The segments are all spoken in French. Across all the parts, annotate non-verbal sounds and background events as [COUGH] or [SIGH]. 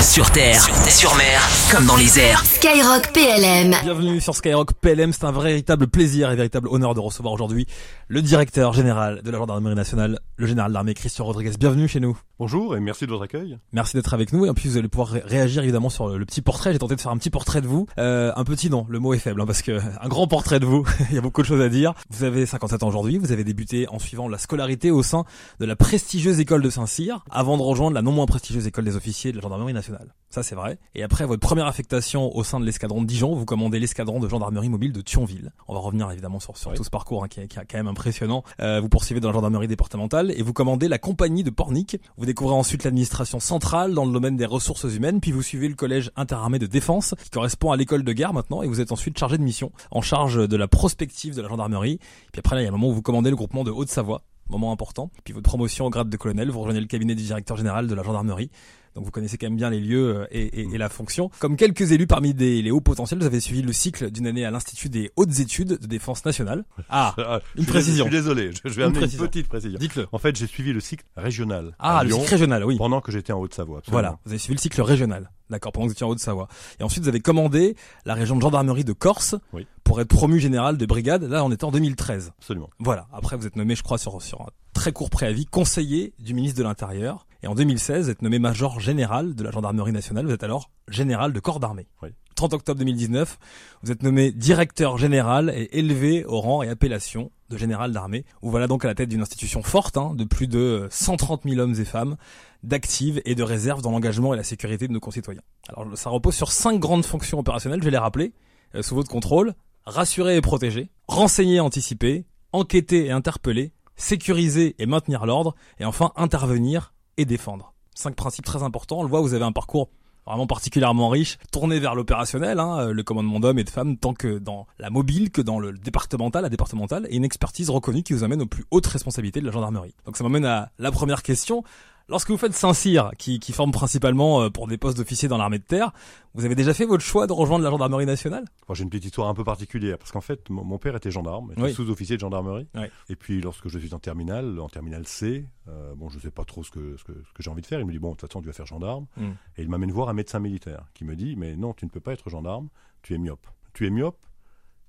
Sur terre, sur mer, comme dans les airs. Skyrock PLM. Bienvenue sur Skyrock PLM, c'est un véritable plaisir et véritable honneur de recevoir aujourd'hui le directeur général de la gendarmerie nationale, le général d'armée Christian Rodriguez. Bienvenue chez nous. Bonjour et merci de votre accueil. Merci d'être avec nous et en plus vous allez pouvoir ré- réagir évidemment sur le petit portrait. J'ai tenté de faire un petit portrait de vous, Euh, un petit non, le mot est faible hein, parce que [LAUGHS] un grand portrait de vous. [LAUGHS] Il y a beaucoup de choses à dire. Vous avez 57 ans aujourd'hui. Vous avez débuté en suivant la scolarité au sein de la prestigieuse école de Saint-Cyr, avant de rejoindre la non moins prestigieuse école des officiers de la gendarmerie nationale. Ça c'est vrai. Et après votre première affectation au sein de l'escadron de Dijon, vous commandez l'escadron de gendarmerie mobile de Thionville. On va revenir évidemment sur, sur Oui. tout ce parcours hein, qui, est, qui est quand même impressionnant. Euh, vous poursuivez dans la gendarmerie départementale et vous commandez la compagnie de Pornic. Vous découvrez ensuite l'administration centrale dans le domaine des ressources humaines, puis vous suivez le collège interarmé de défense qui correspond à l'école de guerre maintenant et vous êtes ensuite chargé de mission en charge de la prospective de la gendarmerie. Puis après là, il y a un moment où vous commandez le groupement de Haute-Savoie moment important. Puis votre promotion au grade de colonel, vous rejoignez le cabinet du directeur général de la gendarmerie. Donc vous connaissez quand même bien les lieux euh, et, et- et la fonction. Comme quelques élus parmi des, les hauts potentiels, vous avez suivi le cycle d'une année à l'Institut des hautes études de défense nationale. [LAUGHS] Ah, Ah, Une je précision. dés- Je suis désolé, je je vais Une amener précision. une petite précision. dites-le. En fait, j'ai suivi le cycle régional Ah, le Lyon cycle régional, oui. pendant que j'étais en Haute-Savoie. Voilà, vous avez suivi le cycle régional. D'accord, pendant que vous étiez en Haute-Savoie. Et ensuite, vous avez commandé la région de gendarmerie de Corse Oui. pour être promu général de brigade. Là, on était en 2013. Absolument. Voilà. Après, vous êtes nommé, je crois, sur, sur un très court préavis, conseiller du ministre de l'Intérieur. Et en 2016, vous êtes nommé major général de la gendarmerie nationale. Vous êtes alors général de corps d'armée. Oui. 30 octobre 2019, vous êtes nommé directeur général et élevé au rang et appellation de général d'armée. Vous voilà donc à la tête d'une institution forte, hein, de plus de 130 000 hommes et femmes, d'actives et de réserves dans l'engagement et la sécurité de nos concitoyens. Alors ça repose sur cinq grandes fonctions opérationnelles, je vais les rappeler, euh, sous votre contrôle. Rassurer et protéger, renseigner et anticiper, enquêter et interpeller, sécuriser et maintenir l'ordre, et enfin intervenir et défendre. Cinq principes très importants. On le voit, vous avez un parcours vraiment particulièrement riche, tourné vers l'opérationnel, hein, euh, le commandement d'hommes et de femmes, tant que dans la mobile que dans le départemental, la départementale, et une expertise reconnue qui vous amène aux plus hautes responsabilités de la gendarmerie. Donc ça m'amène à la première question. Lorsque vous faites Saint-Cyr, qui, qui forme principalement euh, pour des postes d'officiers dans l'armée de terre, vous avez déjà fait votre choix de rejoindre la gendarmerie nationale? Moi, j'ai une petite histoire un peu particulière parce qu'en fait, mon père était gendarme, était Oui. sous-officier de gendarmerie. Oui. Et puis, lorsque je suis en terminale, en terminale C, euh, bon, je sais pas trop ce que, ce que, j'ai envie de faire. Il me dit bon, de toute façon, tu vas faire gendarme. Mm. Et il m'amène voir un médecin militaire qui me dit mais non, tu ne peux pas être gendarme, tu es myope. Tu es myope,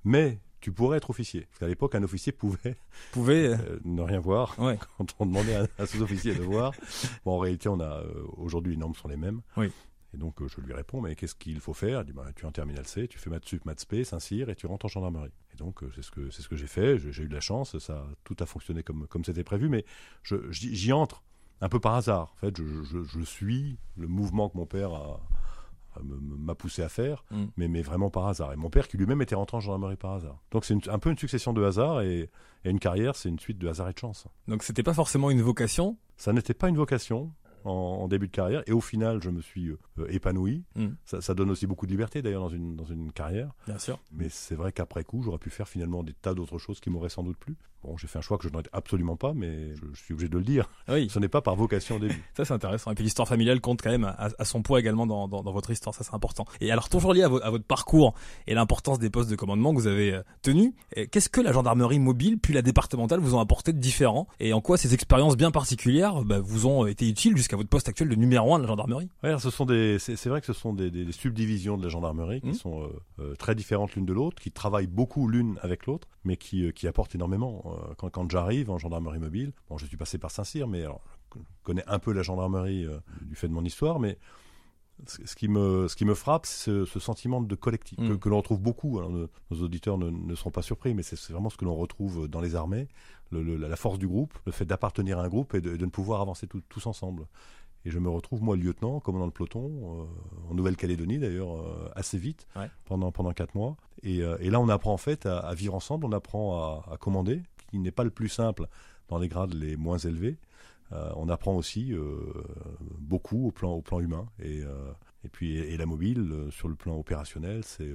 mais tu pourrais être officier. Parce qu'à l'époque, un officier pouvait euh, euh, ne rien voir Ouais. [LAUGHS] quand on demandait à un sous-officier de voir. Bon, en réalité, on a euh, aujourd'hui les normes sont les mêmes. Oui. Et donc euh, je lui réponds, mais qu'est-ce qu'il faut faire? Il dit, bah, tu es en terminale C, tu fais maths sup, maths Saint-Cyr, et tu rentres en gendarmerie. Et donc c'est ce que c'est ce que j'ai fait. J'ai eu de la chance, ça tout a fonctionné comme comme c'était prévu, mais j'y entre un peu par hasard. En fait, je, je, je suis le mouvement que mon père a m'a poussé à faire, Mm. mais, mais vraiment par hasard. Et mon père qui lui-même était rentré en gendarmerie par hasard. Donc c'est un peu une succession de hasards et, et une carrière, c'est une suite de hasard et de chance. Donc c'était pas forcément une vocation? Ça n'était pas une vocation en, en début de carrière, et au final, je me suis euh, épanoui. Mm. Ça, ça donne aussi beaucoup de liberté d'ailleurs dans une, dans une carrière. Bien sûr. Mais c'est vrai qu'après coup, j'aurais pu faire finalement des tas d'autres choses qui m'auraient sans doute plu. Bon, j'ai fait un choix que je n'aurais absolument pas, mais je, je suis obligé de le dire. Oui. Ce n'est pas par vocation au début. [LAUGHS] Ça c'est intéressant. Et puis l'histoire familiale compte quand même à, à son poids également dans, dans, dans votre histoire. Ça c'est important. Et alors toujours lié à, vo- à votre parcours et l'importance des postes de commandement que vous avez euh, tenus. euh, Qu'est-ce que la gendarmerie mobile puis la départementale vous ont apporté de différent Et en quoi ces expériences bien particulières bah, vous ont été utiles jusqu'à votre poste actuel de numéro un de la gendarmerie? Ouais, alors, ce sont des, c'est, vrai que ce sont des, des- des subdivisions de la gendarmerie qui Mhm. sont euh, euh, très différentes l'une de l'autre, qui travaillent beaucoup l'une avec l'autre, mais qui, euh, qui apportent énormément. Euh, quand, quand j'arrive en gendarmerie mobile, bon, je suis passé par Saint-Cyr, mais alors, je connais un peu la gendarmerie euh, du fait de mon histoire, mais ce qui me, ce qui me frappe, c'est ce, ce sentiment de collectif que, que l'on retrouve beaucoup. Alors, nos, nos auditeurs ne, ne seront pas surpris, mais c'est, c'est vraiment ce que l'on retrouve dans les armées, le- le- la force du groupe, le fait d'appartenir à un groupe et de, de ne pouvoir avancer tout- tous ensemble. Et je me retrouve, moi, lieutenant, commandant de peloton, euh, en Nouvelle-Calédonie d'ailleurs, euh, assez vite, Ouais. pendant, pendant quatre mois. Et, euh, et là, on apprend en fait à, à vivre ensemble, on apprend à, à commander, qui n'est pas le plus simple dans les grades les moins élevés. On apprend aussi beaucoup au plan, au plan humain. Et, et puis, et, la mobile, sur le plan opérationnel, c'est,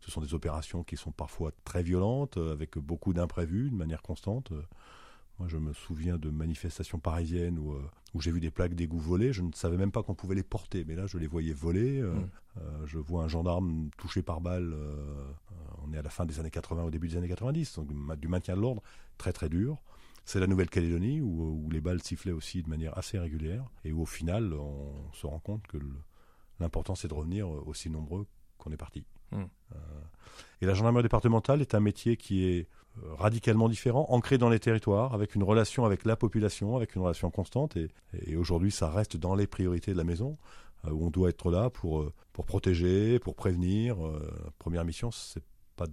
ce sont des opérations qui sont parfois très violentes, avec beaucoup d'imprévus, de manière constante. Moi, je me souviens de manifestations parisiennes où, euh, où j'ai vu des plaques d'égout voler. Je ne savais même pas qu'on pouvait les porter, mais là, je les voyais voler. Euh, Mm. euh, je vois un gendarme touché par balle. euh, on est à la fin des années 80, au début des années 90, donc du ma- du maintien de l'ordre très très dur. C'est la Nouvelle-Calédonie où, où les balles sifflaient aussi de manière assez régulière et où au final, on se rend compte que L'important, c'est de revenir aussi nombreux qu'on est parti. Hmm. et la gendarmerie départementale est un métier qui est radicalement différent, ancré dans les territoires, avec une relation avec la population, avec une relation constante. Et, aujourd'hui, ça reste dans les priorités de la maison, où on doit être là pour, pour protéger, pour prévenir. première mission, c'est pas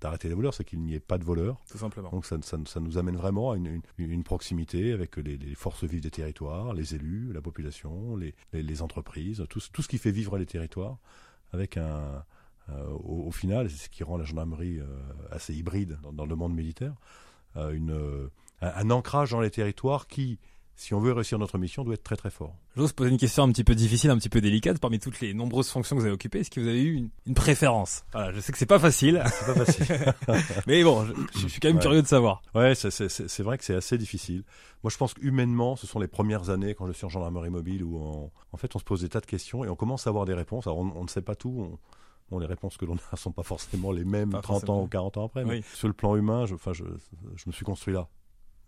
d'arrêter les voleurs, c'est qu'il n'y ait pas de voleurs. Tout simplement. Donc ça, ça, nous amène vraiment à une, une, proximité avec les, forces vives des territoires, les élus, la population, les, les, entreprises, tout, tout, ce qui fait vivre les territoires, avec un, euh, au, final, c'est ce qui rend la gendarmerie euh, assez hybride dans, le monde militaire, euh, une, un, ancrage dans les territoires qui, si on veut réussir notre mission, doit être très très fort. J'ose poser une question un petit peu difficile, un petit peu délicate. Parmi toutes les nombreuses fonctions que vous avez occupées, est-ce que vous avez eu une, préférence? Voilà, je sais que c'est pas facile. C'est pas facile. [LAUGHS] Mais bon, je, suis quand même curieux de savoir. Ouais, c'est vrai que c'est assez difficile. Moi, je pense qu'humainement, ce sont les premières années quand je suis en gendarmerie mobile où, en fait, on se pose des tas de questions et on commence à avoir des réponses. Alors, on, ne sait pas tout. Bon, les réponses que l'on a [LAUGHS] sont pas forcément les mêmes 30 ans ou 40 ans après. Mais sur le plan humain, je, je, je me suis construit là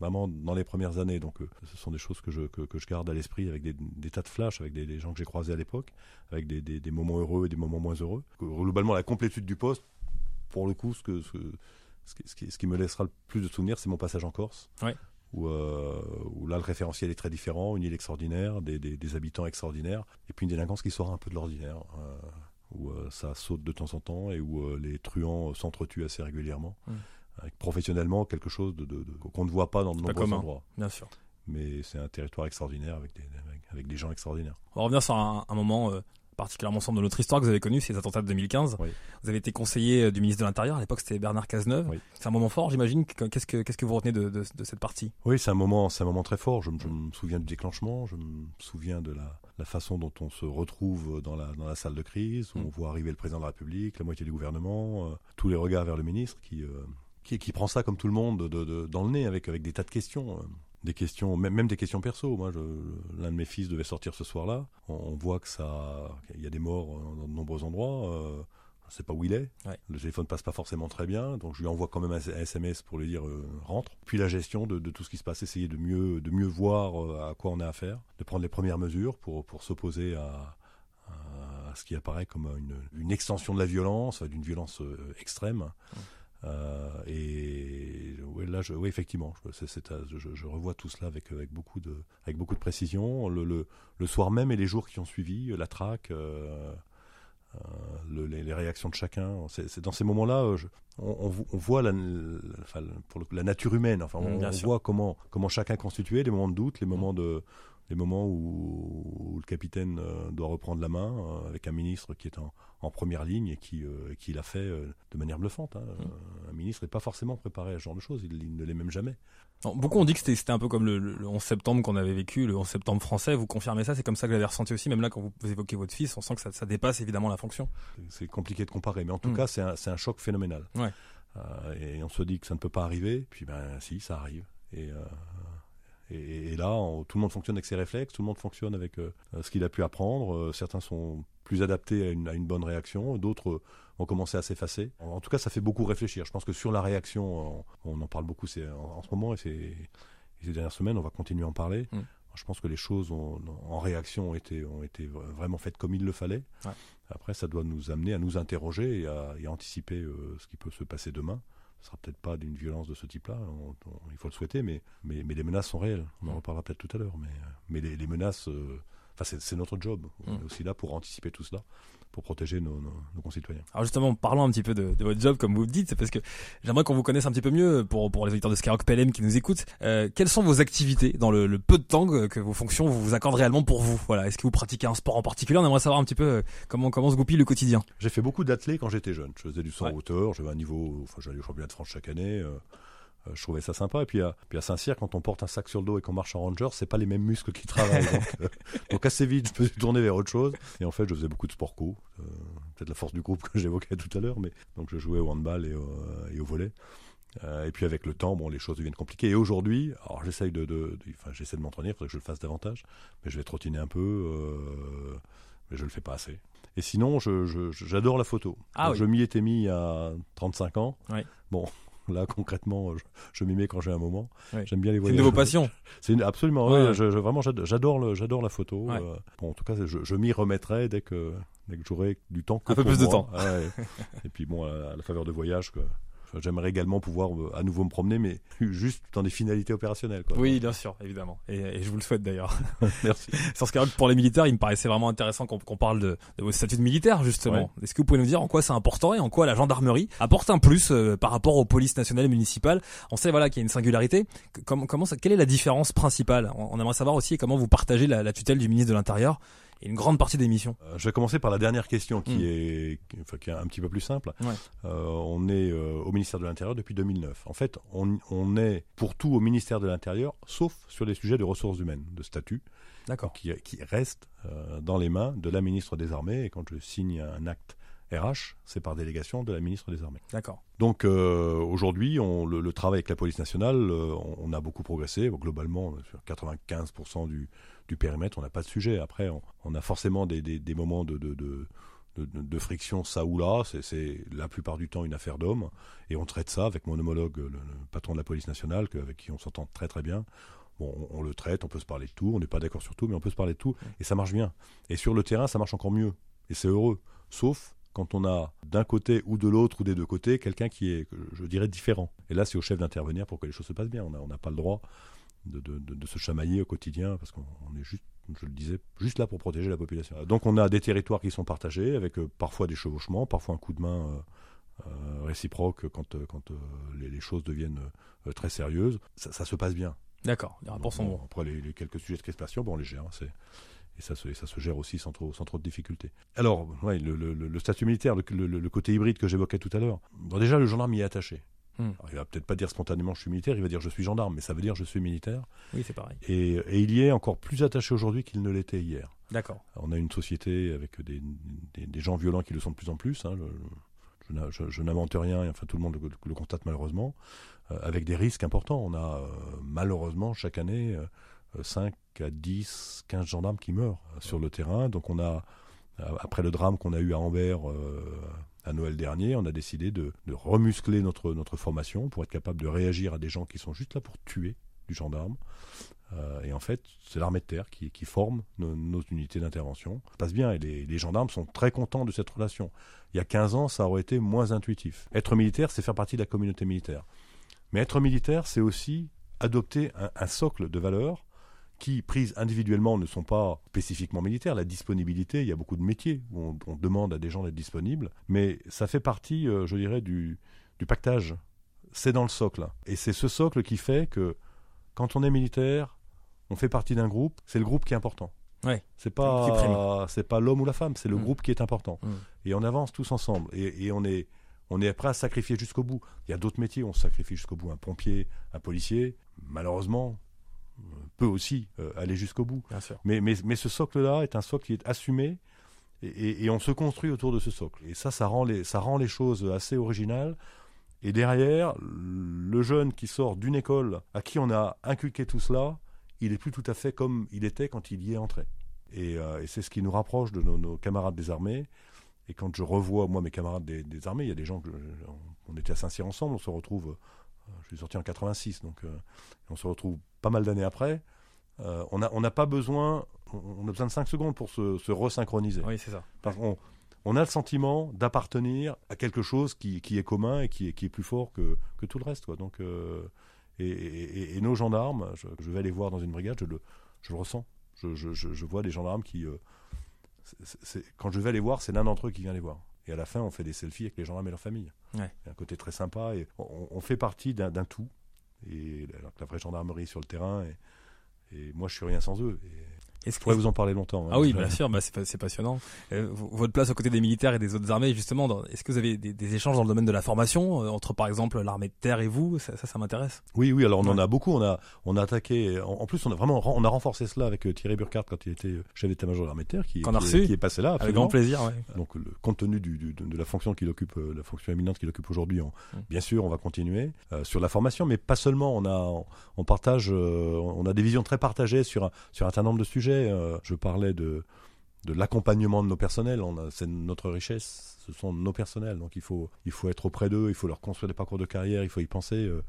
vraiment dans les premières années. Donc, euh, ce sont des choses que je, que, je garde à l'esprit avec des, tas de flashs, avec des, gens que j'ai croisés à l'époque, avec des, des, moments heureux et des moments moins heureux. Globalement, la complétude du poste, pour le coup, ce, que, ce, ce, qui, ce qui, me laissera le plus de souvenirs, c'est mon passage en Corse. Où, euh, où, là, le référentiel est très différent, une île extraordinaire, des, des habitants extraordinaires, et puis une délinquance qui sort un peu de l'ordinaire. Euh, où ça saute de temps en temps et où les truands s'entretuent assez régulièrement. Mmh avec professionnellement quelque chose de, qu'on ne voit pas dans de nombreux endroits. Bien sûr. Mais c'est un territoire extraordinaire avec des, avec, des gens extraordinaires. On va revenir sur un, moment euh, particulièrement sombre de notre histoire que vous avez connu, c'est les attentats de 2015. Vous avez été conseiller euh, du ministre de l'Intérieur, à l'époque c'était Bernard Cazeneuve. C'est un moment fort, j'imagine. Qu'est-ce que, qu'est-ce que vous retenez de, cette partie? Oui, c'est un moment, c'est un moment très fort. Je, me souviens du déclenchement, je me souviens de la, la façon dont on se retrouve dans la, dans la salle de crise, où mm. on voit arriver le président de la République, la moitié du gouvernement, euh, tous les regards vers le ministre qui qui, prend ça comme tout le monde dans le nez avec, avec des tas de questions. Euh, des questions, même, des questions perso. Moi, l'un de mes fils devait sortir ce soir-là. On, voit que ça, il y a des morts dans de nombreux endroits. Euh, je ne sais pas où il est. Le téléphone passe pas forcément très bien, donc je lui envoie quand même un SMS pour lui dire euh, rentre. Puis la gestion de, tout ce qui se passe, essayer de mieux, de mieux voir à quoi on a affaire, de prendre les premières mesures pour, pour s'opposer à, ce qui apparaît comme une, extension de la violence, d'une violence extrême. Euh, et là, je, effectivement, je, je, revois tout cela avec, avec, beaucoup, de, avec beaucoup de précision. Le, le, soir même et les jours qui ont suivi, la traque, euh, euh, les, réactions de chacun. C'est dans ces moments-là, on, on, voit la, pour la nature humaine. Enfin, on, on voit comment, comment chacun est constitué, les moments de doute, les moments de, les moments où, le capitaine euh, doit reprendre la main euh, avec un ministre qui est en, première ligne et qui, euh, qui l'a fait de manière bluffante. Hein. Mmh. Un ministre n'est pas forcément préparé à ce genre de choses, il, ne l'est même jamais. beaucoup ont dit que c'était un peu comme le, 11 septembre qu'on avait vécu, le 11 septembre français. Vous confirmez ça C'est comme ça que vous l'avez ressenti aussi Même là, quand vous évoquez votre fils, on sent que ça, dépasse évidemment la fonction. C'est compliqué de comparer, mais en tout mmh. cas, c'est un, un, choc phénoménal. et on se dit que ça ne peut pas arriver, puis ben si, ça arrive. Et et, là, tout le monde fonctionne avec ses réflexes, tout le monde fonctionne avec euh, ce qu'il a pu apprendre. Euh, certains sont plus adaptés à une, bonne réaction, d'autres ont commencé à s'effacer. En, tout cas, ça fait beaucoup réfléchir. Je pense que sur la réaction, on, en parle beaucoup en, ce moment et, ces dernières semaines, on va continuer à en parler. Mm. Je pense que les choses en réaction ont été, ont été vraiment faites comme il le fallait. Après, ça doit nous amener à nous interroger et à, anticiper euh, ce qui peut se passer demain ne sera peut-être pas d'une violence de ce type-là, il faut le souhaiter, mais, les menaces sont réelles. On en reparlera peut-être tout à l'heure, mais, mais les, menaces, euh, enfin c'est notre job. On est mm. aussi là pour anticiper tout cela pour protéger nos, concitoyens. Alors justement, parlons un petit peu de, votre job, comme vous le dites, parce que j'aimerais qu'on vous connaisse un petit peu mieux pour, pour les auditeurs de Skyrock PLM qui nous écoutent. Euh, quelles sont vos activités dans le, peu de temps que, vos fonctions vous, vous accordent réellement pour vous? Voilà, Est-ce que vous pratiquez un sport en particulier? On aimerait savoir un petit peu euh, comment, comment se goupille le quotidien. J'ai fait beaucoup d'athlètes quand j'étais jeune. Je faisais du 100 hauteur, j'avais un niveau, enfin j'allais au championnat de France chaque année. Euh, je trouvais ça sympa. Et puis à, puis à Saint-Cyr, quand on porte un sac sur le dos et qu'on marche en ranger, c'est pas les mêmes muscles qui travaillent. [LAUGHS] Euh, donc, assez vite, je me suis tourné vers autre chose. Et en fait, je faisais beaucoup de sport co. Euh, peut-être la force du groupe [LAUGHS] que j'évoquais tout à l'heure, mais donc je jouais au handball et au, et au volet. et puis avec le temps, bon, les choses deviennent compliquées. Et aujourd'hui, alors j'essaye de, de, enfin, j'essaie de m'entraîner, il faudrait que je le fasse davantage, mais je vais trottiner un peu, mais je le fais pas assez. Et sinon, j'adore je, la photo. Ah Je m'y étais mis a 35 ans. Bon, Là, concrètement, je, je m'y mets quand j'ai un moment. J'aime bien les C'est voyages. une de vos passions. C'est absolument. Ouais. ouais, je, je- vraiment, j'ad- j'adore j'adore la photo. Ouais. euh, bon, en tout cas, je, je m'y remettrai dès que, dès que j'aurai du temps. Que Un peu plus de temps. Et puis bon, à, à la faveur de voyage, que, enfin, j'aimerais également pouvoir euh, à nouveau me promener, mais juste dans des finalités opérationnelles. Quoi. Oui, bien sûr, évidemment. Et, et je vous le souhaite d'ailleurs. [LAUGHS] Merci. Sur ce pour les militaires, il me paraissait vraiment intéressant qu'on parle de, de vos statuts de militaire, justement. Ouais. Est-ce que vous pouvez nous dire en quoi c'est important et en quoi la gendarmerie apporte un plus euh, par rapport aux polices nationales et municipales? On sait voilà qu'il y a une singularité. Comment, comment ça, quelle est la différence principale? On, on aimerait savoir aussi comment vous partagez la, la tutelle du ministre de l'Intérieur et une grande partie des missions. Euh, je vais commencer par la dernière question qui, Mm. est, qui- enfin, qui est un petit peu plus simple. Ouais. Euh, on est euh, au ministère de l'Intérieur depuis 2009. En fait, on, on est pour tout au ministère de l'Intérieur, sauf sur les sujets de ressources humaines, de statut, qui, qui restent dans les mains de la ministre des Armées. Et quand je signe un acte RH, c'est par délégation de la ministre des Armées. D'accord. Donc euh, aujourd'hui, le, le travail avec la police nationale, euh, on, on a beaucoup progressé. Globalement, sur 95% du, du périmètre, on n'a pas de sujet. Après, on, on a forcément des, des- des moments de, de, de, de- de- de friction ça ou là. C'est- la plupart du temps une affaire d'hommes. Et on traite ça avec mon homologue, le, le patron de la police nationale, avec qui on s'entend très très bien. Bon, on, on le traite, on peut se parler de tout. On n'est pas d'accord sur tout, mais on peut se parler de tout. Et ça marche bien. Et sur le terrain, ça marche encore mieux. Et c'est heureux. Sauf quand on a d'un côté ou de l'autre ou des deux côtés quelqu'un qui est, je dirais, différent. Et là, c'est au chef d'intervenir pour que les choses se passent bien. On n'a pas le droit de, de- de- de se chamailler au quotidien parce qu'on on est juste, je le disais, juste là pour protéger la population. Donc on a des territoires qui sont partagés avec euh, parfois des chevauchements, parfois un coup de main euh, euh, réciproque quand, quand les, les choses deviennent très sérieuses. Ça, ça se passe bien. D'accord. Les rapports sont Bon, bons. Après, les, les quelques sujets de crispation, bon, on les gère. hein, c'est- et ça, se, et ça se gère aussi sans trop, sans trop de difficultés. Alors, ouais, le, le- le- le statut militaire, le, le- le côté hybride que j'évoquais tout à l'heure. Bon, déjà, le gendarme y est attaché. Hmm. Alors, il va peut-être pas dire spontanément je suis militaire, il va dire je suis gendarme, mais ça veut dire je suis militaire. Oui, c'est pareil. Et, et il y est encore plus attaché aujourd'hui qu'il ne l'était hier. D'accord. On a une société avec des, des- des gens violents qui le sont de plus en plus. hein, je n'a- je, je n'invente rien, et enfin tout le monde le, le constate malheureusement, euh, avec des risques importants. On a euh, malheureusement chaque année euh, 5 à 10, 15 gendarmes qui meurent sur le terrain. Donc on a, euh, après le drame qu'on a eu à Anvers à Noël dernier, on a décidé de, remuscler notre, formation pour être capable de réagir à des gens qui sont juste là pour tuer du gendarme. Euh, et en fait, c'est l'armée de terre qui, forme nos, unités d'intervention. Ça se passe bien et les, les gendarmes sont très contents de cette relation. Il y a 15 ans, ça aurait été moins intuitif. Être militaire, c'est faire partie de la communauté militaire. Mais être militaire, c'est aussi adopter un, un socle de valeurs qui, prises individuellement, ne sont pas spécifiquement militaires. La disponibilité, il y a beaucoup de métiers où on, on demande à des gens d'être disponibles, mais ça fait partie, euh, je dirais, du, du pactage. C'est dans le socle. Et c'est ce socle qui fait que quand on est militaire, on fait partie d'un groupe, c'est le groupe qui est important. Ouais. C'est pas c'est pas l'homme ou la femme, c'est le Mm. groupe qui est important. Mm. Et on avance tous ensemble et, et on est on est prêt à se sacrifier jusqu'au bout. Il y a d'autres métiers où on se sacrifie jusqu'au bout. Un pompier, un policier, malheureusement, peut aussi euh, aller jusqu'au bout. Bien sûr. Mais, mais, mais ce socle-là est un socle qui est assumé et, et- et on se construit autour de ce socle. Et ça, ça rend les, ça rend les choses assez originales. Et derrière, le jeune qui sort d'une école à qui on a inculqué tout cela, il est plus tout à fait comme il était quand il y est entré. Et, euh, et c'est ce qui nous rapproche de nos, nos camarades des armées. Et quand je revois, moi, mes camarades des, des armées, il y a des gens que on, on était à Saint-Cyr ensemble, on se retrouve. Euh, je suis sorti en 86, donc euh, on se retrouve pas mal d'années après. Euh, on n'a on n'a pas besoin, on a besoin de 5 secondes pour se, se resynchroniser. Oui, c'est ça. Parce qu'on on a le sentiment d'appartenir à quelque chose qui, qui est commun et qui est, qui est plus fort que, que tout le reste. Quoi. Donc, euh, et, et- et- et nos gendarmes, je, je vais aller voir dans une brigade, je le, je le ressens. Je, je- vois des gendarmes qui. euh, quand je vais les voir, c'est l'un d'entre eux qui vient les voir. Et à la fin, on fait des selfies avec les gendarmes et leur famille. Ouais. Il y a un côté très sympa et on, on fait partie d'un tout. Et la, la vraie gendarmerie sur le terrain. Et, et moi, je suis rien sans eux. Et Est-ce je que pourrais vous en parler longtemps. hein. Ah oui, [LAUGHS] bien sûr, bah c'est, pas- c'est passionnant. Euh, votre place aux côtés des militaires et des autres armées, justement, dans- est-ce que vous avez des, des échanges dans le domaine de la formation euh, entre, par exemple, l'armée de terre et vous Ça, ça, ça m'intéresse? Oui, oui, alors on en a beaucoup. On a, on a attaqué. En, en plus, on a vraiment on a renforcé cela avec euh, Thierry Burkhardt quand il était chef d'état-major de l'armée de terre, qui, est- reçu. qui est passé là. Avec grand plaisir, ouais. Donc, le, compte tenu du, du- de, de la fonction qu'il occupe, la fonction éminente qu'il occupe aujourd'hui, on- Mm. bien sûr, on va continuer sur la formation, mais pas seulement. On a, on, on partage, on a des visions très partagées sur un, sur un certain nombre de sujets. Euh, je parlais de de l'accompagnement de nos personnels. C'est notre richesse, ce sont nos personnels. Donc il faut, il faut être auprès d'eux, il faut leur construire des parcours de carrière, il faut y penser. Euh,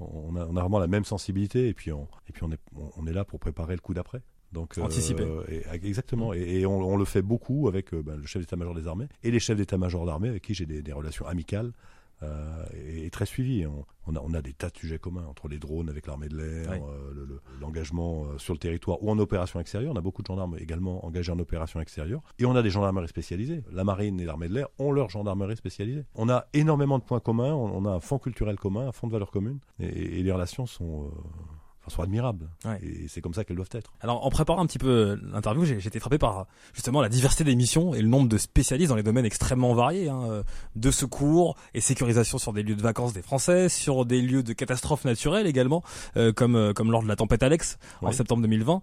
on, a, on, a, vraiment la même sensibilité et puis on, et puis on, est, on est là pour préparer le coup d'après. Donc, Anticiper. exactement. Et, on, le fait beaucoup avec ben, le chef d'état-major des armées et les chefs d'état-major d'armée avec qui j'ai des, des, relations amicales euh, est, très suivi. On, a, on, a, des tas de sujets communs entre les drones avec l'armée de l'air, euh, l'engagement euh, sur le territoire ou en opération extérieure. On a beaucoup de gendarmes également engagés en opération extérieure. Et on a des gendarmeries spécialisées. La marine et l'armée de l'air ont leur gendarmerie spécialisée. On a énormément de points communs, on, a un fond culturel commun, un fond de valeurs communes. Et, les relations sont sont admirables. Et c'est comme ça qu'elles doivent être. Alors, en préparant un petit peu l'interview, j'ai été frappé par justement la diversité des missions et le nombre de spécialistes dans les domaines extrêmement variés, hein, euh, de secours et sécurisation sur des lieux de vacances des Français, sur des lieux de catastrophes naturelles également, euh, comme euh, comme lors de la tempête Alex en septembre 2020,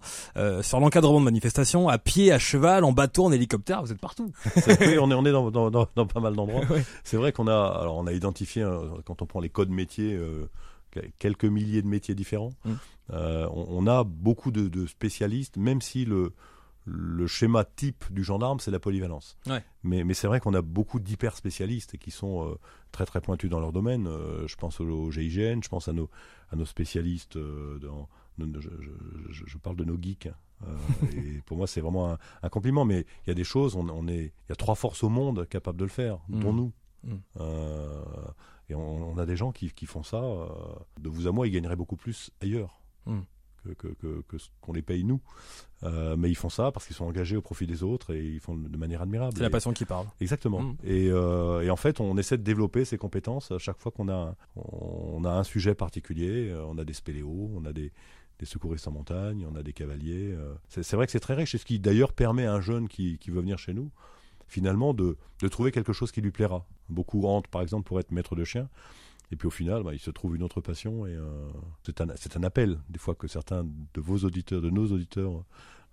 sur l'encadrement de manifestations, à pied, à cheval, en bateau, en hélicoptère, vous êtes partout. [LAUGHS] oui, on est on est dans, dans, dans, pas mal d'endroits. [LAUGHS] C'est vrai qu'on a alors on a identifié quand on prend les codes métiers quelques milliers de métiers différents. Mmh. Euh, on, a beaucoup de, spécialistes, même si le, le schéma type du gendarme, c'est la polyvalence. Mais, mais c'est vrai qu'on a beaucoup d'hyper spécialistes qui sont euh, très très pointus dans leur domaine. Euh, je pense au, GIGN, je pense à nos, à nos spécialistes dans, je, parle de nos geeks. Hein. [LAUGHS] et pour moi, c'est vraiment un, compliment. Mais il y a des choses, on, est, il y a trois forces au monde capables de le faire, mmh. dont nous. Mmh. Et on, a des gens qui, qui font ça. de vous à moi, ils gagneraient beaucoup plus ailleurs. Hmm. que, que, ce qu'on les paye nous. Euh, mais ils font ça parce qu'ils sont engagés au profit des autres et ils font de manière admirable. C'est la passion qui parle. Exactement. Hmm. Et, euh, et, en fait, on essaie de développer ces compétences à chaque fois qu'on a, on a un sujet particulier. Euh, on a des spéléos, on a des, des secouristes en montagne, on a des cavaliers. C'est vrai que c'est très riche. C'est ce qui d'ailleurs permet à un jeune qui, qui, veut venir chez nous, finalement, de, de trouver quelque chose qui lui plaira. Beaucoup rentrent, par exemple, pour être maître de chien. Et puis au final, bah, il se trouve une autre passion et euh, c'est un, un, appel des fois que certains de vos auditeurs, de nos auditeurs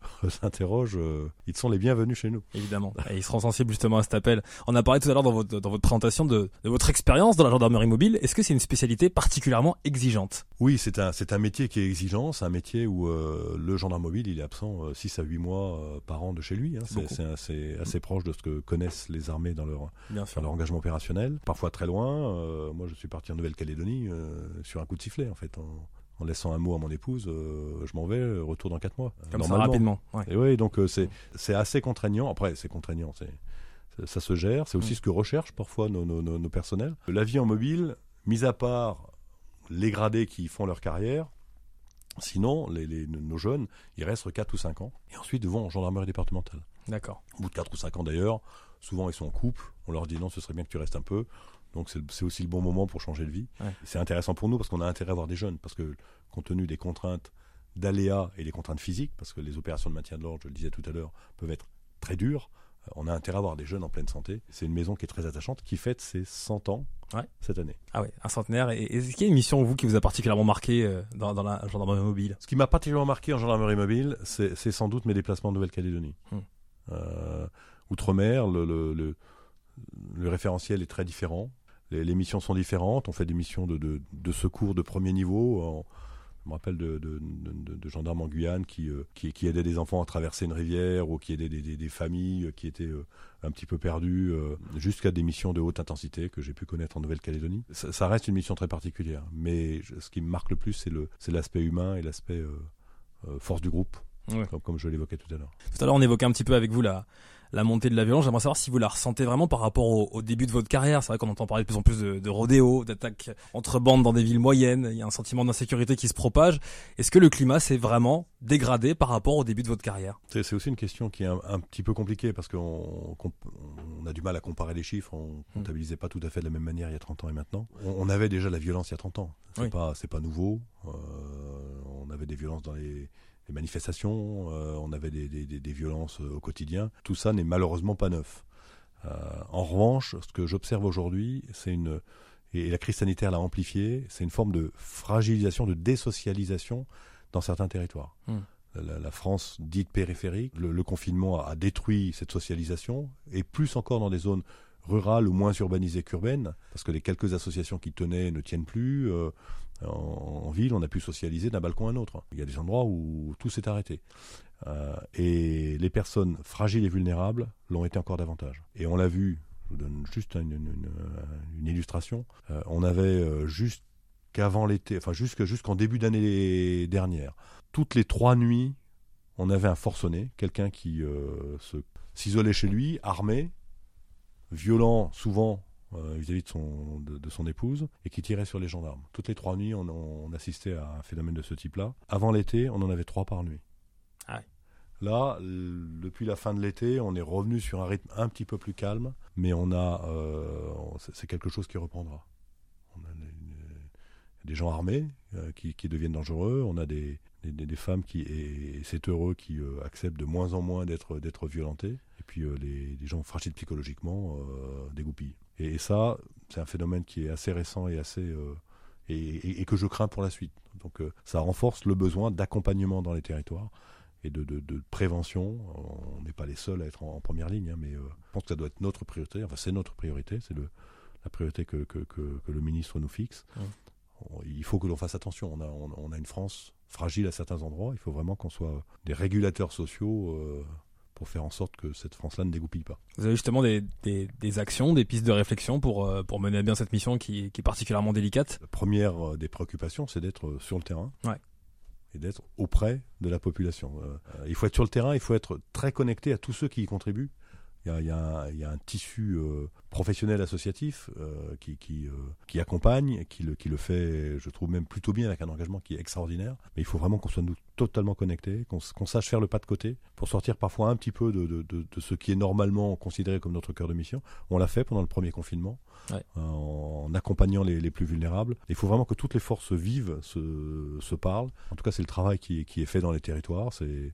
[LAUGHS] s'interrogent, euh, ils sont les bienvenus chez nous. Évidemment, et ils seront sensibles justement à cet appel. On a parlé tout à l'heure dans votre, dans votre présentation de, de votre expérience dans la gendarmerie mobile. Est-ce que c'est une spécialité particulièrement exigeante? Oui, c'est un, c'est un métier qui est exigeant, c'est un métier où euh, le gendarme mobile, il est absent 6 à 8 mois par an de chez lui. Hein. C'est, assez, assez proche de ce que connaissent les armées dans leur, dans leur engagement opérationnel. Parfois très loin. moi, je suis parti en Nouvelle-Calédonie sur un coup de sifflet, en fait. En, en laissant un mot à mon épouse, euh, je m'en vais, retour dans 4 mois. Comme ça, rapidement. Et oui, donc euh, c'est c'est assez contraignant. Après, c'est contraignant, c'est ça se gère. C'est aussi mm. ce que recherchent parfois nos, nos, nos, personnels. La vie en mobile, mis à part les gradés qui font leur carrière, sinon, les, les, nos jeunes, ils restent 4 ou 5 ans. Et ensuite, ils vont en gendarmerie départementale. D'accord. Au bout de 4 ou 5 ans d'ailleurs, souvent ils sont en couple. On leur dit non, ce serait bien que tu restes un peu. Donc c'est aussi le bon moment pour changer de vie. C'est intéressant pour nous parce qu'on a intérêt à avoir des jeunes, parce que compte tenu des contraintes d'aléas et des contraintes physiques, parce que les opérations de maintien de l'ordre, je le disais tout à l'heure, peuvent être très dures, euh, on a intérêt à avoir des jeunes en pleine santé. C'est une maison qui est très attachante, qui fête ses 100 ans cette année. Ah oui, un centenaire. Et est-ce qu'il y a une mission, vous, qui vous a particulièrement marqué euh, dans, la gendarmerie mobile? Ce qui m'a particulièrement marqué en gendarmerie mobile, c'est sans doute mes déplacements en Nouvelle-Calédonie. Hmm. Euh, Outre-mer, le, le, le référentiel est très différent les, missions sont différentes. On fait des missions de, de, secours de premier niveau. je me rappelle de, de, gendarmes en Guyane qui, euh, qui, qui, aidaient des enfants à traverser une rivière ou qui aidaient des, des, familles qui étaient euh, un petit peu perdues, euh, jusqu'à des missions de haute intensité que j'ai pu connaître en Nouvelle-Calédonie. Ça, reste une mission très particulière. Mais ce qui me marque le plus, c'est l'aspect humain et l'aspect force du groupe, comme, comme, je l'évoquais tout à l'heure. Tout à l'heure, on évoquait un petit peu avec vous la, la montée de la violence. J'aimerais savoir si vous la ressentez vraiment par rapport au, début de votre carrière. C'est vrai qu'on entend parler de plus en plus de, de rodéo, d'attaques entre bandes dans des villes moyennes. Il y a un sentiment d'insécurité qui se propage. Est-ce que le climat s'est vraiment dégradé par rapport au début de votre carrière? C'est aussi une question qui est un, petit peu compliquée parce qu'on on a du mal à comparer les chiffres. On hmm. comptabilisait pas tout à fait de la même manière il y a 30 ans et maintenant. On, avait déjà la violence il y a 30 ans. C'est pas, pas nouveau. Euh, on avait des violences dans les des manifestations, euh, on avait des, des, violences euh, au quotidien. Tout ça n'est malheureusement pas neuf. Euh, en revanche, ce que j'observe aujourd'hui, c'est une et la crise sanitaire l'a amplifié, c'est une forme de fragilisation, de désocialisation dans certains territoires. Hmm. La, France dite périphérique, le, confinement a, détruit cette socialisation, et plus encore dans des zones rurales ou moins urbanisées qu'urbaines, parce que les quelques associations qui tenaient ne tiennent plus. En, ville, on a pu socialiser d'un balcon à un autre. Il y a des endroits où tout s'est arrêté. et les personnes fragiles et vulnérables l'ont été encore davantage. Et on l'a vu, je vous donne juste une, illustration. on avait juste qu'avant l'été, enfin jusqu'en début d'année dernière, toutes les trois nuits, on avait un forcené, quelqu'un qui s'isolait chez lui, armé, violent souvent euh, vis-à-vis de, son, de, son épouse, et qui tirait sur les gendarmes. Toutes les trois nuits, on, assistait à un phénomène de ce type-là. Avant l'été, on en avait trois par nuit. Ah Là, depuis la fin de l'été, on est revenu sur un rythme un petit peu plus calme, mais on a, euh, c'est quelque chose qui reprendra. On a des, gens armés euh, qui, deviennent dangereux, on a des, des, femmes qui, et c'est heureux, qui acceptent de moins en moins d'être d'être violentés puis euh, les, gens fragiles psychologiquement euh, dégoupillent. Et, et ça, c'est un phénomène qui est assez récent et assez euh, et, que je crains pour la suite. Donc ça renforce le besoin d'accompagnement dans les territoires et de, de, prévention. On n'est pas les seuls à être en, première ligne, hein, mais je pense que ça doit être notre priorité. Enfin, c'est notre priorité, c'est la priorité que, que, que, le ministre nous fixe. Il faut que l'on fasse attention. On a, on, a, une France fragile à certains endroits. Il faut vraiment qu'on soit des régulateurs sociaux pour faire en sorte que cette France-là ne dégoupille pas. Vous avez justement des, des, actions, des pistes de réflexion pour, euh, pour mener à bien cette mission qui, qui est particulièrement délicate? La première euh, des préoccupations, c'est d'être euh, sur le terrain. Ouais. Et d'être auprès de la population. il faut être sur le terrain, il faut être très connecté à tous ceux qui y contribuent. Il y a, y a, un tissu professionnel associatif qui, qui, qui, accompagne, qui le, qui le fait, je trouve même plutôt bien avec un engagement qui est extraordinaire. Mais il faut vraiment qu'on soit nous totalement connectés, qu'on sache faire le pas de côté pour sortir parfois un petit peu de, de, de, ce qui est normalement considéré comme notre cœur de mission. On l'a fait pendant le premier confinement, euh, en accompagnant les, les, plus vulnérables. Il faut vraiment que toutes les forces vivent, se, se parlent. En tout cas, c'est le travail qui, qui, est fait dans les territoires. C'est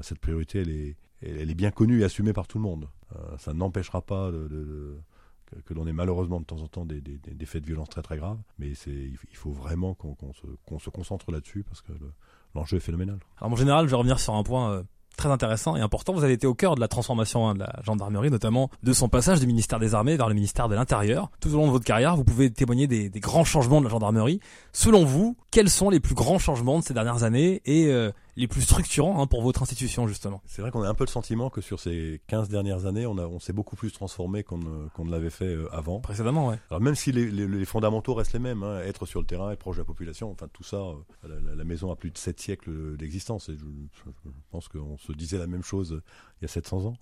cette priorité, elle est, elle est bien connue et assumée par tout le monde. Euh, ça n'empêchera pas que, l'on ait malheureusement de temps en temps des, faits de violence très très graves, mais il faut vraiment qu'on se, concentre là-dessus parce que le, l'enjeu est phénoménal. Alors en général, je vais revenir sur un point euh, très intéressant et important. Vous avez été au cœur de la transformation hein, de la gendarmerie, notamment de son passage du ministère des Armées vers le ministère de l'Intérieur. Tout au long de votre carrière, vous pouvez témoigner des, grands changements de la gendarmerie. Selon vous, quels sont les plus grands changements de ces dernières années euh, les plus structurants hein, pour votre institution justement. C'est vrai qu'on a un peu le sentiment que sur ces 15 dernières années, on, a, on s'est beaucoup plus transformé qu'on ne, l'avait fait euh, avant. Précédemment, ouais. Alors même si les, les, fondamentaux restent les mêmes, hein, être sur le terrain, être proche de la population, enfin tout ça, euh, la, maison a plus de 7 siècles d'existence et je, pense qu'on se disait la même chose il y a 700 ans.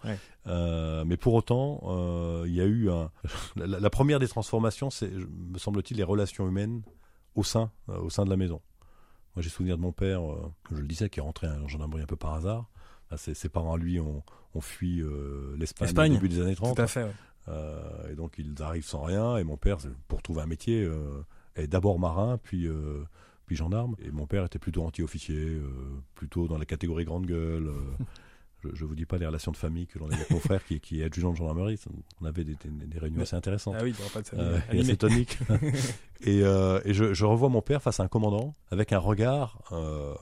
Euh, mais pour autant, euh, il y a eu un... [LAUGHS] la, la première des transformations, c'est, me semble-t-il, les relations humaines au sein, au sein de la maison. Moi, j'ai souvenir de mon père, euh, comme je le disais, qui est rentré en gendarmerie un peu par hasard. ses, parents, lui, ont, fui euh, l'Espagne au début des années 30. Tout à fait, euh, et donc, ils arrivent sans rien. Et mon père, pour trouver un métier, est d'abord marin, puis, puis gendarme. Et mon père était plutôt anti-officier, plutôt dans la catégorie grande gueule. [LAUGHS] je ne vous dis pas les relations de famille que l'on a avec mon frère qui, qui est adjudant de gendarmerie. On avait des, réunions assez intéressantes. Ah oui, pas de euh, et assez toniques. [LAUGHS] et, euh, et je, je, revois mon père face à un commandant avec un regard. Euh,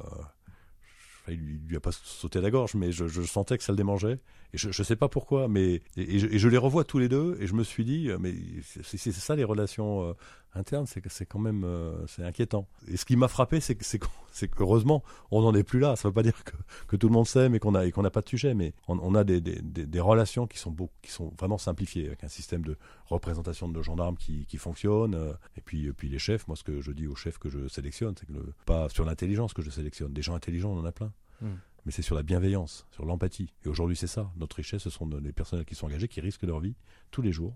il lui, lui a pas sauté à la gorge, mais je, je, sentais que ça le démangeait. Et je ne sais pas pourquoi, mais et, je, les revois tous les deux, et je me suis dit, mais c'est ça les relations interne, c'est quand même euh, c'est inquiétant. Et ce qui m'a frappé, c'est que c'est qu'heureusement on n'en est plus là. Ça ne veut pas dire que, que tout le monde sait, mais qu'on a qu'on n'a pas de sujet, mais on, a des, des, des, relations qui sont qui sont vraiment simplifiées avec un système de représentation de nos gendarmes qui, qui fonctionne. Euh, et puis puis les chefs, moi ce que je dis aux chefs que je sélectionne, c'est que le, pas sur l'intelligence que je sélectionne. Des gens intelligents, on en a plein. Hmm. mais c'est sur la bienveillance, sur l'empathie. Et aujourd'hui, c'est ça. Notre richesse, ce sont les personnels qui sont engagés, qui risquent leur vie tous les jours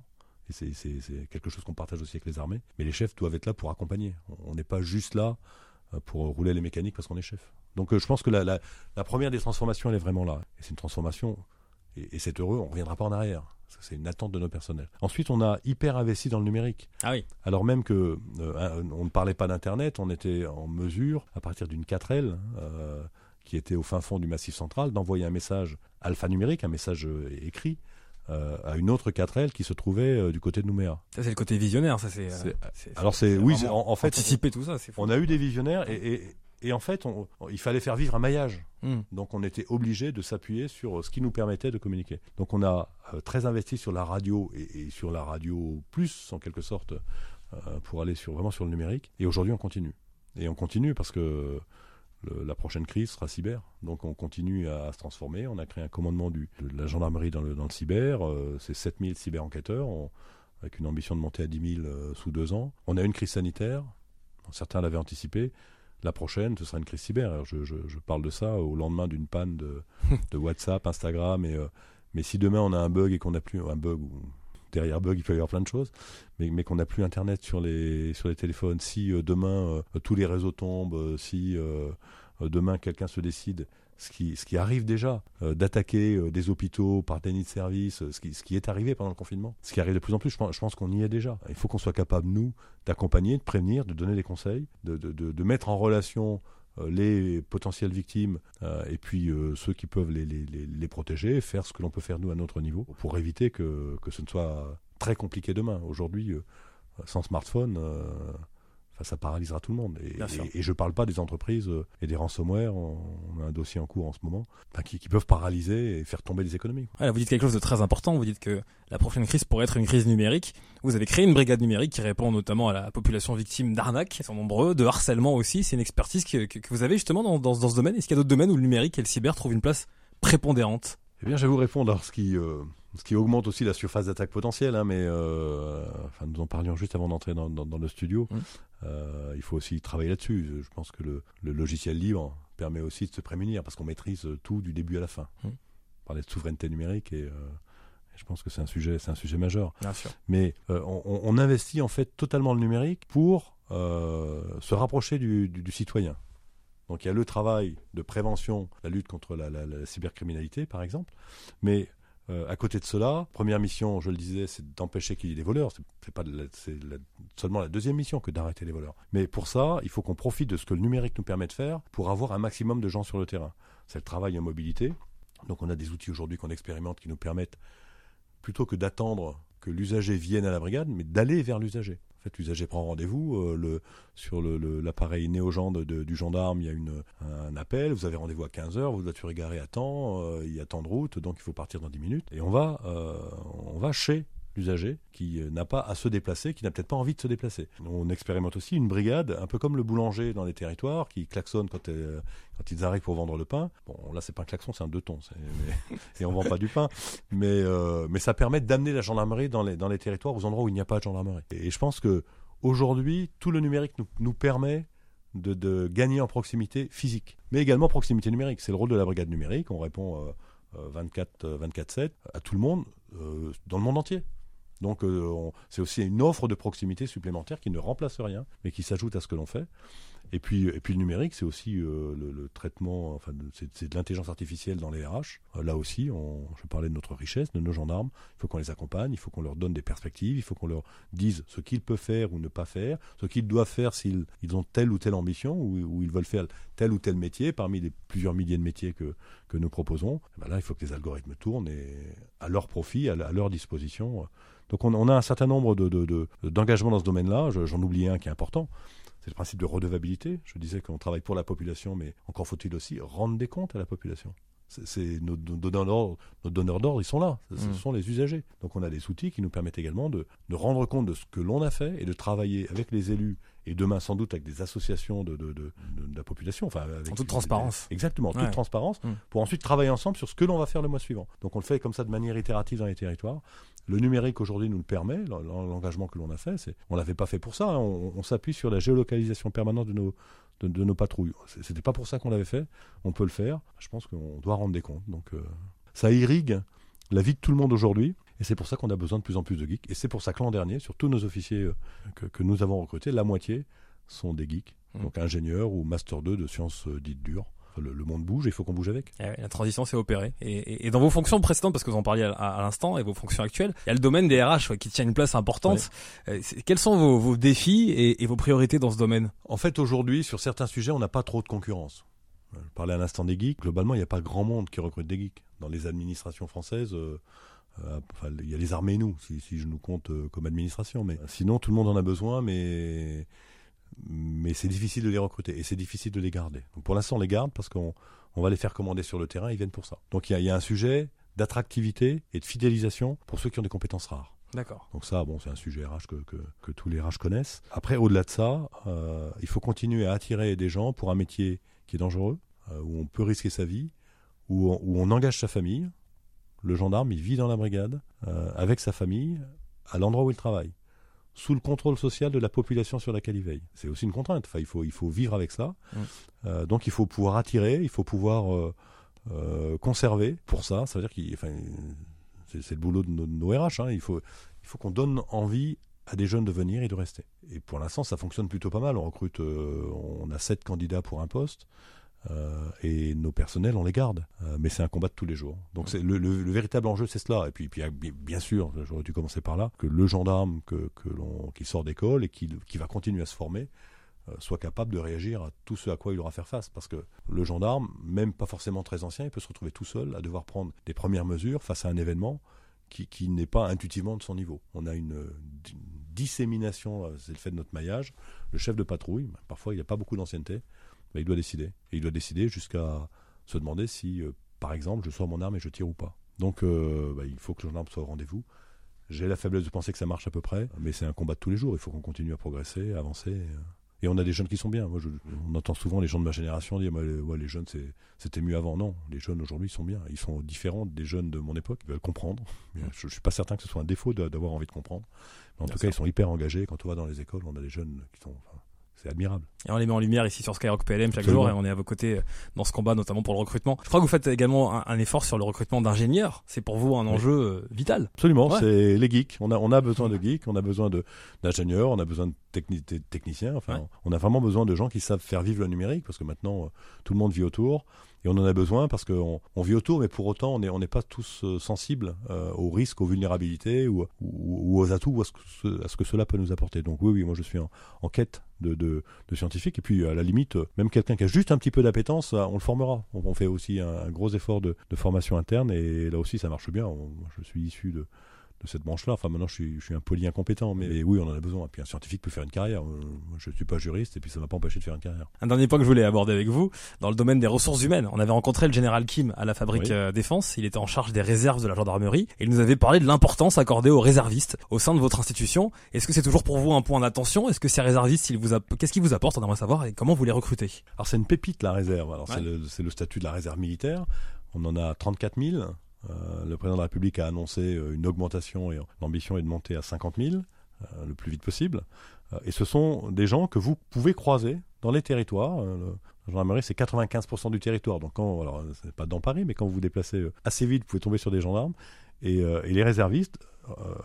et c'est quelque chose qu'on partage aussi avec les armées. Mais les chefs doivent être là pour accompagner. On n'est pas juste là pour rouler les mécaniques parce qu'on est chef. Donc euh, je pense que la, la, première des transformations, elle est vraiment là. Et c'est une transformation, et, c'est heureux, on ne reviendra pas en arrière. C'est une attente de nos personnels. Ensuite, on a hyper investi dans le numérique. Ah oui. Alors même que euh, on ne parlait pas d'internet, on était en mesure, à partir d'une 4L, qui était au fin fond du Massif central, d'envoyer un message alphanumérique, un message écrit, euh, à une autre 4L qui se trouvait euh, du côté de Nouméa. Ça c'est le côté visionnaire, ça c'est. Euh, alors c'est oui, en, fait anticiper tout ça. On a eu des visionnaires et, et, en fait il fallait faire vivre un maillage. Hmm. Donc on était obligé de s'appuyer sur ce qui nous permettait de communiquer. Donc on a très investi sur la radio et, sur la radio plus en quelque sorte pour aller sur vraiment sur le numérique. Et aujourd'hui on continue. Et on continue parce que la prochaine crise sera cyber. Donc on continue à, se transformer. On a créé un commandement du, de la gendarmerie dans le, dans le cyber. Euh, c'est 7000 cyber-enquêteurs, avec une ambition de monter à 10 000 euh, sous deux ans. On a une crise sanitaire. Certains l'avaient anticipé. La prochaine, ce sera une crise cyber. je, je, parle de ça au lendemain d'une panne de, [LAUGHS] de, WhatsApp, Instagram. Et, euh, mais si demain on a un bug et qu'on n'a plus un bug ou derrière bug, il peut y avoir plein de choses, mais, mais qu'on n'a plus Internet sur les, sur les téléphones, si euh, demain euh, tous les réseaux tombent, euh, si demain quelqu'un se décide, ce qui, ce qui arrive déjà, d'attaquer des hôpitaux par déni de service, ce qui, ce qui est arrivé pendant le confinement, ce qui arrive de plus en plus, je pense, je pense qu'on y est déjà. Il faut qu'on soit capable, nous, d'accompagner, de prévenir, de donner des conseils, de, de, de, mettre en relation les potentielles victimes euh, et puis euh, ceux qui peuvent les, les, les, protéger, faire ce que l'on peut faire nous à notre niveau pour éviter que, que ce ne soit très compliqué demain. Aujourd'hui, sans smartphone, ça paralysera tout le monde. Et, je ne parle pas des entreprises euh, et des ransomware, on, a un dossier en cours en ce moment, qui, peuvent paralyser et faire tomber les économies. vous dites quelque chose de très important, vous dites que la prochaine crise pourrait être une crise numérique. Vous avez créé une brigade numérique qui répond notamment à la population victime d'arnaques, qui sont nombreux, de harcèlement aussi. C'est une expertise que, vous avez justement dans, dans, ce domaine. Est-ce qu'il y a d'autres domaines où le numérique et le cyber trouvent une place prépondérante? Eh bien, je vais vous répondre. Alors, ce qui... Euh, ce qui augmente aussi la surface d'attaque potentielle, hein, mais euh, enfin, nous en parlions juste avant d'entrer dans, le studio. Mmh. Euh, il faut aussi travailler là-dessus. Je pense que le, logiciel libre permet aussi de se prémunir parce qu'on maîtrise tout du début à la fin. Mmh. On parlait de souveraineté numérique et, euh, je pense que c'est un sujet, c'est un sujet majeur. Bien sûr. Mais on, investit en fait totalement le numérique pour se rapprocher du, citoyen. Donc il y a le travail de prévention, la lutte contre la, la cybercriminalité par exemple, mais euh, à côté de cela, première mission, je le disais, c'est d'empêcher qu'il y ait des voleurs. C'est pas seulement la deuxième mission que d'arrêter les voleurs. Mais pour ça, il faut qu'on profite de ce que le numérique nous permet de faire pour avoir un maximum de gens sur le terrain. C'est le travail en mobilité. Donc on a des outils aujourd'hui qu'on expérimente qui nous permettent, plutôt que d'attendre que l'usager vienne à la brigade, mais d'aller vers l'usager. En fait, l'usager prend rendez-vous. Euh, sur l'appareil le, du gendarme, il y a une, un appel. Vous avez rendez-vous à 15h, votre voiture est à temps, il y a temps de route, donc il faut partir dans 10 minutes. Et on va, euh, on va chez l'usager qui euh, n'a pas à se déplacer, qui n'a peut-être pas envie de se déplacer. On expérimente aussi une brigade, un peu comme le boulanger dans les territoires, qui klaxonne quand, euh, quand ils arrivent pour vendre le pain. Bon, là, c'est pas un klaxon, c'est un deux tons, [LAUGHS] et on vend pas du pain. Mais, euh, ça permet d'amener la gendarmerie dans les, territoires, aux endroits où il n'y a pas de gendarmerie. Et, je pense que aujourd'hui, tout le numérique nous, permet de, gagner en proximité physique, mais également proximité numérique. C'est le rôle de la brigade numérique. On répond 24 24/7 à tout le monde dans le monde entier. Donc euh, c'est aussi une offre de proximité supplémentaire qui ne remplace rien, mais qui s'ajoute à ce que l'on fait. Et puis, et puis le numérique, c'est aussi euh, le, traitement, enfin, c'est de l'intelligence artificielle dans les RH. Euh, là aussi, je parlais de notre richesse, de nos gendarmes. Il faut qu'on les accompagne, il faut qu'on leur donne des perspectives, il faut qu'on leur dise ce qu'ils peuvent faire ou ne pas faire, ce qu'ils doivent faire s'ils ils ont telle ou telle ambition ou, ils veulent faire tel ou tel métier parmi les plusieurs milliers de métiers que, nous proposons. Ben là, il faut que les algorithmes tournent et à leur profit, à, leur disposition. Donc on, a un certain nombre d'engagements de, dans ce domaine-là. J'en oublie un qui est important c'est le principe de redevabilité. Je disais qu'on travaille pour la population, mais encore faut-il aussi rendre des comptes à la population. C'est nos, donneurs d'ordre, ils sont là, ce mm. sont les usagers. Donc on a des outils qui nous permettent également de, de rendre compte de ce que l'on a fait et de travailler avec les élus et demain sans doute avec des associations de, de, de, de la population. Enfin, avec en toute transparence. exactement, toute transparence, mm. pour ensuite travailler ensemble sur ce que l'on va faire le mois suivant. Donc on le fait comme ça de manière itérative dans les territoires. Le numérique aujourd'hui nous le permet, l'engagement que l'on a fait, c'est, on l'avait pas fait pour ça, hein. on, s'appuie sur la géolocalisation permanente de nos, de, nos patrouilles. C'était pas pour ça qu'on l'avait fait, on peut le faire, je pense qu'on doit rendre des comptes. Donc euh, ça irrigue la vie de tout le monde aujourd'hui, et c'est pour ça qu'on a besoin de plus en plus de geeks, et c'est pour ça que l'an dernier, sur tous nos officiers euh, que, nous avons recrutés, la moitié sont des geeks, mmh. donc ingénieurs ou master 2 de sciences euh, dites dures le, monde bouge, il faut qu'on bouge avec. Eh la transition s'est opérée. Et, dans vos fonctions précédentes, parce que vous en parliez à, l'instant, et vos fonctions actuelles, il y a le domaine des RH qui tient une place importante. Euh, quels sont vos, défis et, vos priorités dans ce domaine? En fait, aujourd'hui, sur certains sujets, on n'a pas trop de concurrence. Je parlais à l'instant des geeks. Globalement, il n'y a pas grand monde qui recrute des geeks. Dans les administrations françaises, euh, euh, il y a les armées, nous, si, si je nous compte comme administration. Mais sinon, tout le monde en a besoin, mais mais c'est difficile de les recruter et c'est difficile de les garder. Donc pour l'instant, on les garde parce qu'on on va les faire commander sur le terrain, ils viennent pour ça. Donc il y a, un sujet d'attractivité et de fidélisation pour ceux qui ont des compétences rares. D'accord. Donc ça, bon, c'est un sujet RH que, que, que tous les RH connaissent. Après, au-delà de ça, euh, il faut continuer à attirer des gens pour un métier qui est dangereux, euh, où on peut risquer sa vie, où on, où on engage sa famille. Le gendarme, il vit dans la brigade, euh, avec sa famille, à l'endroit où il travaille, sous le contrôle social de la population sur laquelle il veille. C'est aussi une contrainte. Enfin, il faut, il faut vivre avec ça. Mm. Euh, donc, il faut pouvoir attirer, il faut pouvoir euh, euh, conserver. Pour ça, ça veut dire qu'il, enfin, c'est le boulot de nos, de nos RH. hein. Il faut, il faut qu'on donne envie à des jeunes de venir et de rester. Et pour l'instant, ça fonctionne plutôt pas mal. On recrute, on a sept candidats pour un poste. Euh, et nos personnels, on les garde. Euh, mais c'est un combat de tous les jours. Donc c'est le, le- le véritable enjeu, c'est cela. Et puis, puis bien- sûr, j'aurais dû commencer par là, que le gendarme que, qui sort d'école et qui, va continuer à se former euh, soit capable de réagir à tout ce à quoi il aura à faire face. Parce que le gendarme, même pas forcément très ancien, il peut se retrouver tout seul à devoir prendre des premières mesures face à un événement qui, n'est pas intuitivement de son niveau. On a une, une dissémination, c'est le fait de notre maillage. Le chef de patrouille, parfois il n'y a pas beaucoup d'ancienneté, mais il doit décider. Et il doit décider jusqu'à se demander si, euh, par exemple, je sors mon arme et je tire ou pas. Donc euh, ben, il faut que le gendarme soit au rendez-vous. J'ai la faiblesse de penser que ça marche à peu près, mais c'est un combat de tous les jours. Il faut qu'on continue à progresser, à avancer. euh. Et on a des jeunes qui sont bien. Moi, je- on entend souvent les gens de ma génération dire Ouais, les, ouais, les jeunes, c'était mieux avant. Non, les jeunes aujourd'hui sont bien. Ils sont différents des jeunes de mon époque. Ils veulent comprendre. [LAUGHS] Je ne suis pas certain que ce soit un défaut d'avoir envie de comprendre. Mais en Bien tout cas, ils sont hyper engagés. Quand on va dans les écoles, on a des jeunes qui sont. enfin, c'est admirable. Et on les met en lumière ici sur Skyrock PLM chaque Absolument. jour et on est à vos côtés euh, dans ce combat, notamment pour le recrutement. Je crois que vous faites également un, un effort sur le recrutement d'ingénieurs. C'est pour vous un enjeu euh, vital. Absolument, Ouais. c'est les geeks. On a, on a besoin de geeks, on a besoin d'ingénieurs, on a besoin de techni- de techniciens. Enfin, Ouais. on a vraiment besoin de gens qui savent faire vivre le numérique parce que maintenant euh, tout le monde vit autour et on en a besoin parce qu'on on vit autour, mais pour autant on n'est pas tous euh, sensibles euh, aux risques, aux vulnérabilités ou, aux atouts ou à ce, que, cela peut nous apporter. Donc oui, oui, moi je suis en, quête de, scientifiques et puis à la limite, euh, même quelqu'un qui a juste un petit peu d'appétence, on le formera. On, fait aussi un, gros effort de, formation interne et là aussi ça marche bien. Je suis issu de de cette branche-là. Enfin, maintenant, je suis, je suis un poly incompétent, mais oui, on en a besoin. Et puis, un scientifique peut faire une carrière. Euh, Je ne suis pas juriste, et puis ça ne m'a pas empêché de faire une carrière. Un dernier point que je voulais aborder avec vous, dans le domaine des ressources humaines. On avait rencontré le général Kim à la fabrique Oui. euh, défense. Il était en charge des réserves de la gendarmerie et il nous avait parlé de l'importance accordée aux réservistes au sein de votre institution. Est-ce que c'est toujours pour vous un point d'attention? Est-ce que ces réservistes, ils vous app- qu'est-ce qu'ils vous apportent? On aimerait savoir et comment vous les recrutez? Alors, c'est une pépite, la réserve. Alors, c'est Ouais. le, c'est le statut de la réserve militaire. On en a 34 000. Euh, le président de la République a annoncé euh, une augmentation et l'ambition est de monter à 50 000 euh, le plus vite possible. Et ce sont des gens que vous pouvez croiser dans les territoires. Le- la gendarmerie, c'est 95% du territoire. Donc, quand, alors, c'est pas dans Paris, mais quand vous vous déplacez assez vite, vous pouvez tomber sur des gendarmes. Et, et les réservistes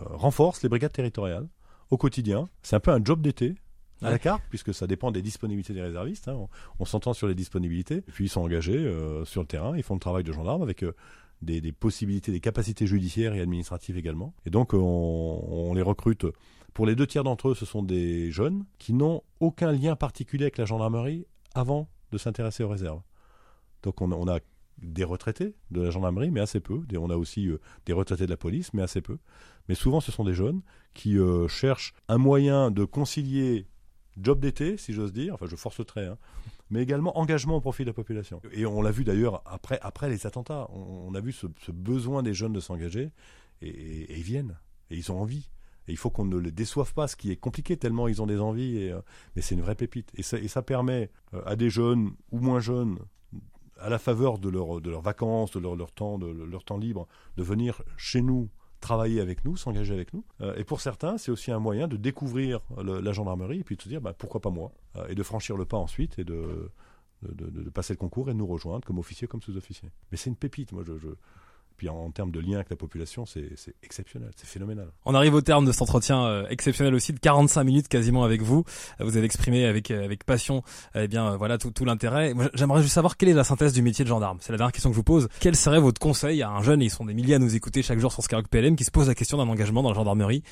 renforcent les brigades territoriales au quotidien. C'est un peu un job d'été à la carte, puisque ça dépend des disponibilités des réservistes. hein. On, on s'entend sur les disponibilités. Et puis, ils sont engagés euh, sur le terrain. Ils font le travail de gendarme avec euh, des, possibilités, des capacités judiciaires et administratives également. Et donc, on, on les recrute. Pour les deux tiers d'entre eux, ce sont des jeunes qui n'ont aucun lien particulier avec la gendarmerie avant de s'intéresser aux réserves. Donc, on, a- des retraités de la gendarmerie, mais assez peu. On a aussi euh, des retraités de la police, mais assez peu. Mais souvent, ce sont des jeunes qui euh, cherchent un moyen de concilier job d'été, si j'ose dire, enfin je force le trait, hein, mais également engagement au profit de la population. Et on l'a vu d'ailleurs après, après les attentats, on, a vu ce, besoin des jeunes de s'engager, et, ils viennent, et ils ont envie. Et il faut qu'on ne les déçoive pas, ce qui est compliqué tellement ils ont des envies, et, euh, mais c'est une vraie pépite. Et ça, et ça permet euh, à des jeunes ou moins jeunes, à la faveur de, de leurs vacances, de leur, leur temps, de leur temps libre, de venir chez nous travailler avec nous, s'engager avec nous. Euh, et pour certains, c'est aussi un moyen de découvrir la gendarmerie et puis de se dire bah, pourquoi pas moi Euh, et de franchir le pas ensuite et de, de, passer le concours et de nous rejoindre comme officier, comme sous-officier. Mais c'est une pépite, moi je... Puis en, en termes de lien avec la population, c'est exceptionnel, c'est phénoménal. On arrive au terme de cet entretien euh, exceptionnel aussi de 45 minutes quasiment avec vous. Euh, Vous avez exprimé avec euh, avec passion, eh bien voilà tout, tout l'intérêt. J'aimerais juste savoir quelle est la synthèse du métier de gendarme. C'est la dernière question que je vous pose. Quel serait votre conseil à un jeune, et ils sont des milliers à nous écouter chaque jour sur Skyrock PLM, qui se pose la question d'un engagement dans la gendarmerie?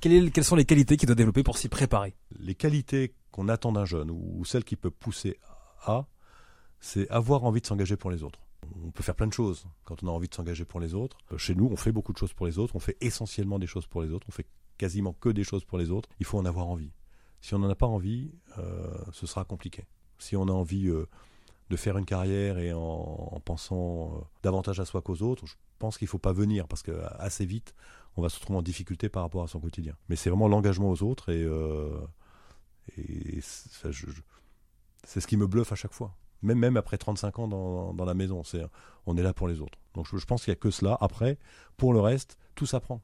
Quelles sont les qualités qu'il doit développer pour s'y préparer? Les qualités qu'on attend d'un jeune ou, ou celles qui peuvent pousser à, c'est avoir envie de s'engager pour les autres. On peut faire plein de choses quand on a envie de s'engager pour les autres. Euh, Chez nous, on fait beaucoup de choses pour les autres. On fait essentiellement des choses pour les autres. On fait quasiment que des choses pour les autres. Il faut en avoir envie. Si on n'en a pas envie, euh, ce sera compliqué. Si on a envie euh, de faire une carrière et en, en pensant davantage à soi qu'aux autres, je pense qu'il faut pas venir parce que assez vite, on va se retrouver en difficulté par rapport à son quotidien. Mais c'est vraiment l'engagement aux autres et, c'est ce qui me bluffe à chaque fois. Même, même après 35 ans dans, la maison, on est là pour les autres. Donc je, pense qu'il n'y a que cela. Après, pour le reste, tout s'apprend.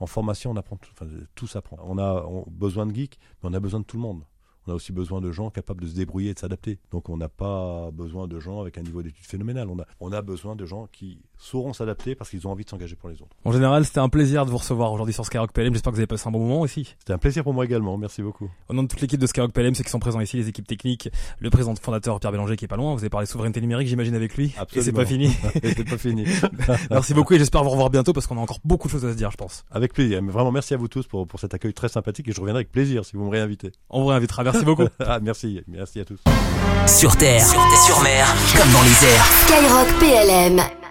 En formation, on apprend tout, enfin, tout s'apprend. On a besoin de geeks, mais on a besoin de tout le monde. On a aussi besoin de gens capables de se débrouiller et de s'adapter. Donc on n'a pas besoin de gens avec un niveau d'études phénoménal. On a besoin de gens qui sauront s'adapter parce qu'ils ont envie de s'engager pour les autres. En général, c'était un plaisir de vous recevoir aujourd'hui sur Skyrock PLM. J'espère que vous avez passé un bon moment aussi. C'était un plaisir pour moi également. Merci beaucoup. Au nom de toute l'équipe de Skyrock PLM, ceux qui sont présents ici, les équipes techniques, le président fondateur Pierre Bélanger qui est pas loin. Vous avez parlé souveraineté numérique, j'imagine, avec lui. Et c'est pas fini. [LAUGHS] c'est pas fini. [LAUGHS] Merci beaucoup et j'espère vous revoir bientôt parce qu'on a encore beaucoup de choses à se dire, je pense. Avec plaisir. Mais vraiment, merci à vous tous pour, pour cet accueil très sympathique et je reviendrai avec plaisir si vous me réinvitez. On vous réinvitera. Merci beaucoup. [LAUGHS] Ah, merci. Merci à tous. Sur terre, sur mer, comme dans les airs. Skyrock PLM.